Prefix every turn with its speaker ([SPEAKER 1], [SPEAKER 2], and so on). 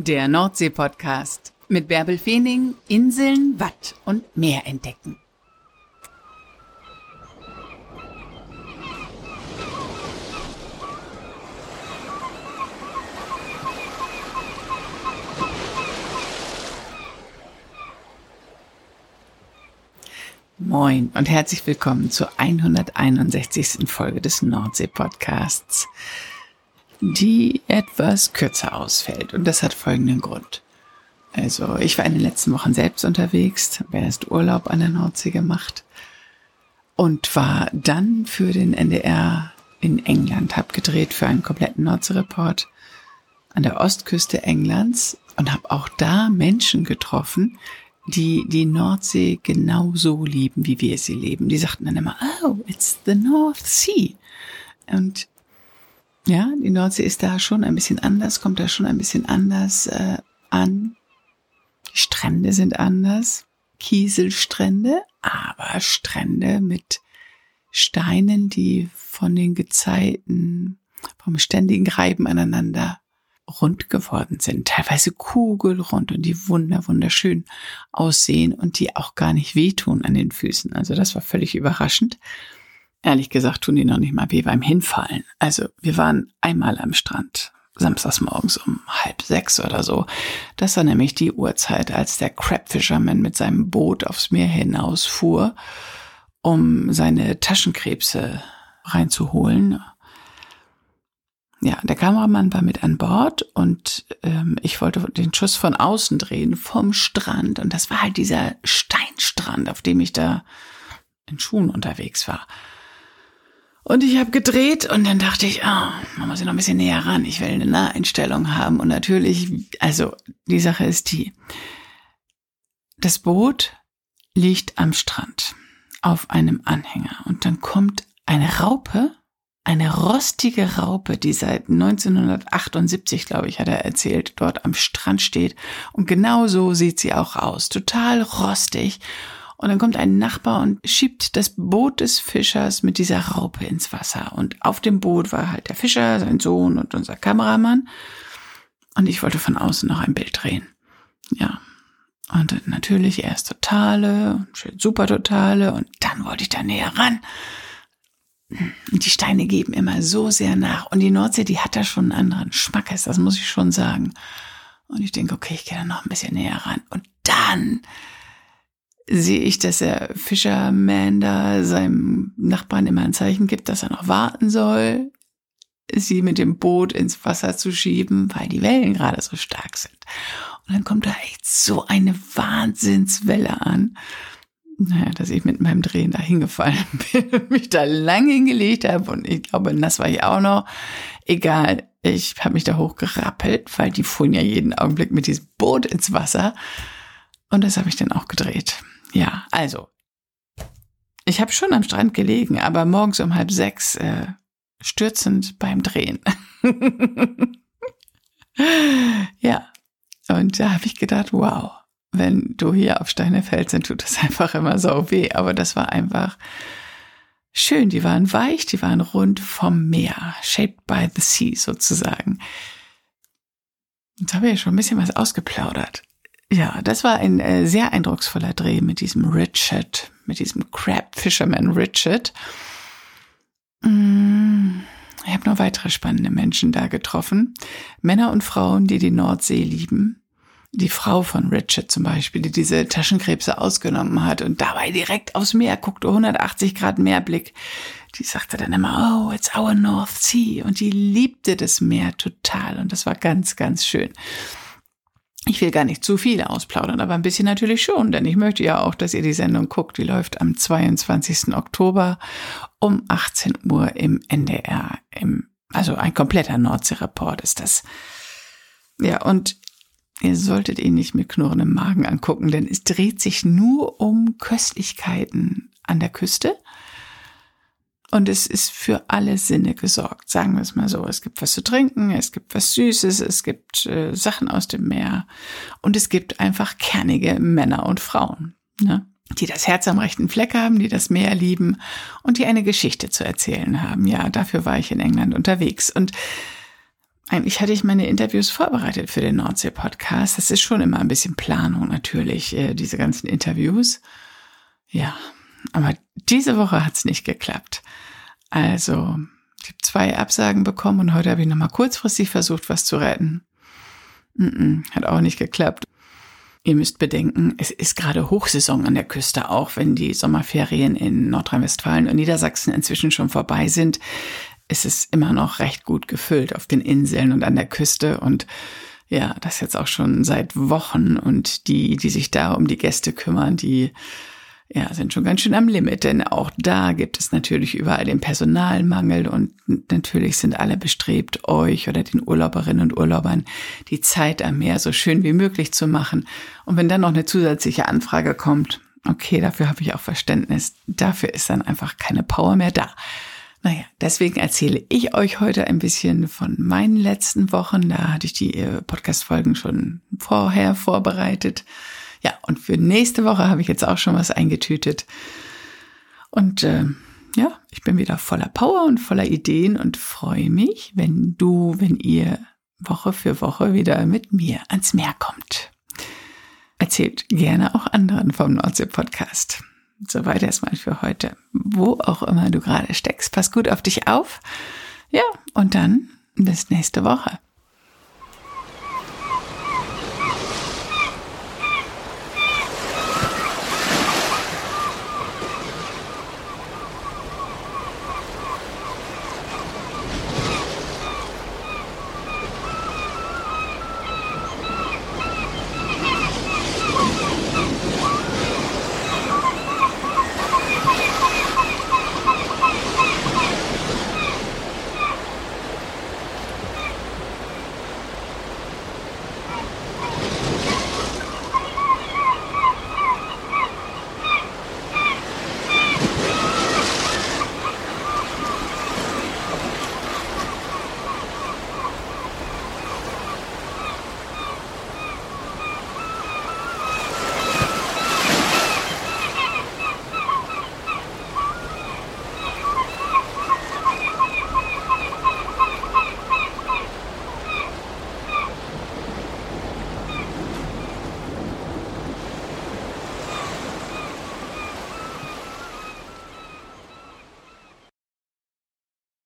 [SPEAKER 1] Der Nordsee-Podcast mit Bärbel Feening, Inseln, Watt und Meer entdecken. Moin und herzlich willkommen zur 161. Folge des Nordsee-Podcasts die etwas kürzer ausfällt. Und das hat folgenden Grund. Also, ich war in den letzten Wochen selbst unterwegs, habe erst Urlaub an der Nordsee gemacht und war dann für den NDR in England, habe gedreht für einen kompletten Nordsee-Report an der Ostküste Englands und habe auch da Menschen getroffen, die die Nordsee genauso lieben, wie wir sie leben. Die sagten dann immer, oh, it's the North Sea. Und ja, die Nordsee ist da schon ein bisschen anders, kommt da schon ein bisschen anders äh, an. Die Strände sind anders, Kieselstrände, aber Strände mit Steinen, die von den Gezeiten, vom ständigen Reiben aneinander rund geworden sind, teilweise kugelrund und die wunder wunderschön aussehen und die auch gar nicht wehtun an den Füßen. Also das war völlig überraschend. Ehrlich gesagt tun die noch nicht mal weh beim Hinfallen. Also wir waren einmal am Strand, samstags morgens um halb sechs oder so. Das war nämlich die Uhrzeit, als der Crab Fisherman mit seinem Boot aufs Meer hinausfuhr, um seine Taschenkrebse reinzuholen. Ja, der Kameramann war mit an Bord und ähm, ich wollte den Schuss von außen drehen vom Strand und das war halt dieser Steinstrand, auf dem ich da in Schuhen unterwegs war. Und ich habe gedreht und dann dachte ich, oh, man muss ja noch ein bisschen näher ran. Ich will eine Naheinstellung haben. Und natürlich, also die Sache ist die, das Boot liegt am Strand auf einem Anhänger und dann kommt eine Raupe, eine rostige Raupe, die seit 1978, glaube ich, hat er erzählt, dort am Strand steht. Und genau so sieht sie auch aus. Total rostig. Und dann kommt ein Nachbar und schiebt das Boot des Fischers mit dieser Raupe ins Wasser. Und auf dem Boot war halt der Fischer, sein Sohn und unser Kameramann. Und ich wollte von außen noch ein Bild drehen. Ja. Und natürlich erst totale, super totale und dann wollte ich da näher ran. Und die Steine geben immer so sehr nach. Und die Nordsee, die hat da schon einen anderen Schmackes, das muss ich schon sagen. Und ich denke, okay, ich gehe da noch ein bisschen näher ran. Und dann sehe ich, dass der Fisherman da seinem Nachbarn immer ein Zeichen gibt, dass er noch warten soll, sie mit dem Boot ins Wasser zu schieben, weil die Wellen gerade so stark sind. Und dann kommt da echt so eine Wahnsinnswelle an. Naja, dass ich mit meinem Drehen da hingefallen bin mich da lang hingelegt habe und ich glaube, nass war ich auch noch. Egal, ich habe mich da hochgerappelt, weil die fuhren ja jeden Augenblick mit diesem Boot ins Wasser. Und das habe ich dann auch gedreht. Ja, also. Ich habe schon am Strand gelegen, aber morgens um halb sechs äh, stürzend beim Drehen. ja, und da habe ich gedacht, wow, wenn du hier auf Steine fällst, dann tut das einfach immer so weh. Aber das war einfach schön. Die waren weich, die waren rund vom Meer, shaped by the sea sozusagen. Jetzt habe ich ja schon ein bisschen was ausgeplaudert. Ja, das war ein äh, sehr eindrucksvoller Dreh mit diesem Richard, mit diesem Crab Fisherman Richard. Mm, ich habe noch weitere spannende Menschen da getroffen. Männer und Frauen, die die Nordsee lieben. Die Frau von Richard zum Beispiel, die diese Taschenkrebse ausgenommen hat und dabei direkt aufs Meer guckte, 180 Grad Meerblick. Die sagte dann immer, oh, it's our North Sea. Und die liebte das Meer total. Und das war ganz, ganz schön. Ich will gar nicht zu viel ausplaudern, aber ein bisschen natürlich schon, denn ich möchte ja auch, dass ihr die Sendung guckt. Die läuft am 22. Oktober um 18 Uhr im NDR. Im, also ein kompletter Nordsee-Report ist das. Ja, und ihr solltet ihn nicht mit knurrendem Magen angucken, denn es dreht sich nur um Köstlichkeiten an der Küste. Und es ist für alle Sinne gesorgt, sagen wir es mal so. Es gibt was zu trinken, es gibt was Süßes, es gibt äh, Sachen aus dem Meer und es gibt einfach kernige Männer und Frauen, ne? die das Herz am rechten Fleck haben, die das Meer lieben und die eine Geschichte zu erzählen haben. Ja, dafür war ich in England unterwegs. Und eigentlich hatte ich meine Interviews vorbereitet für den Nordsee-Podcast. Das ist schon immer ein bisschen Planung natürlich, äh, diese ganzen Interviews. Ja, aber diese Woche hat's nicht geklappt. Also, ich habe zwei Absagen bekommen und heute habe ich nochmal kurzfristig versucht, was zu retten. Mm -mm, hat auch nicht geklappt. Ihr müsst bedenken, es ist gerade Hochsaison an der Küste, auch wenn die Sommerferien in Nordrhein-Westfalen und Niedersachsen inzwischen schon vorbei sind. Ist es immer noch recht gut gefüllt auf den Inseln und an der Küste und ja, das jetzt auch schon seit Wochen und die, die sich da um die Gäste kümmern, die ja, sind schon ganz schön am Limit, denn auch da gibt es natürlich überall den Personalmangel und natürlich sind alle bestrebt, euch oder den Urlauberinnen und Urlaubern die Zeit am Meer so schön wie möglich zu machen. Und wenn dann noch eine zusätzliche Anfrage kommt, okay, dafür habe ich auch Verständnis, dafür ist dann einfach keine Power mehr da. Naja, deswegen erzähle ich euch heute ein bisschen von meinen letzten Wochen. Da hatte ich die äh, Podcast-Folgen schon vorher vorbereitet. Und für nächste Woche habe ich jetzt auch schon was eingetütet. Und äh, ja, ich bin wieder voller Power und voller Ideen und freue mich, wenn du, wenn ihr Woche für Woche wieder mit mir ans Meer kommt. Erzählt gerne auch anderen vom Nordsee-Podcast. Soweit erstmal für heute. Wo auch immer du gerade steckst, pass gut auf dich auf. Ja, und dann bis nächste Woche.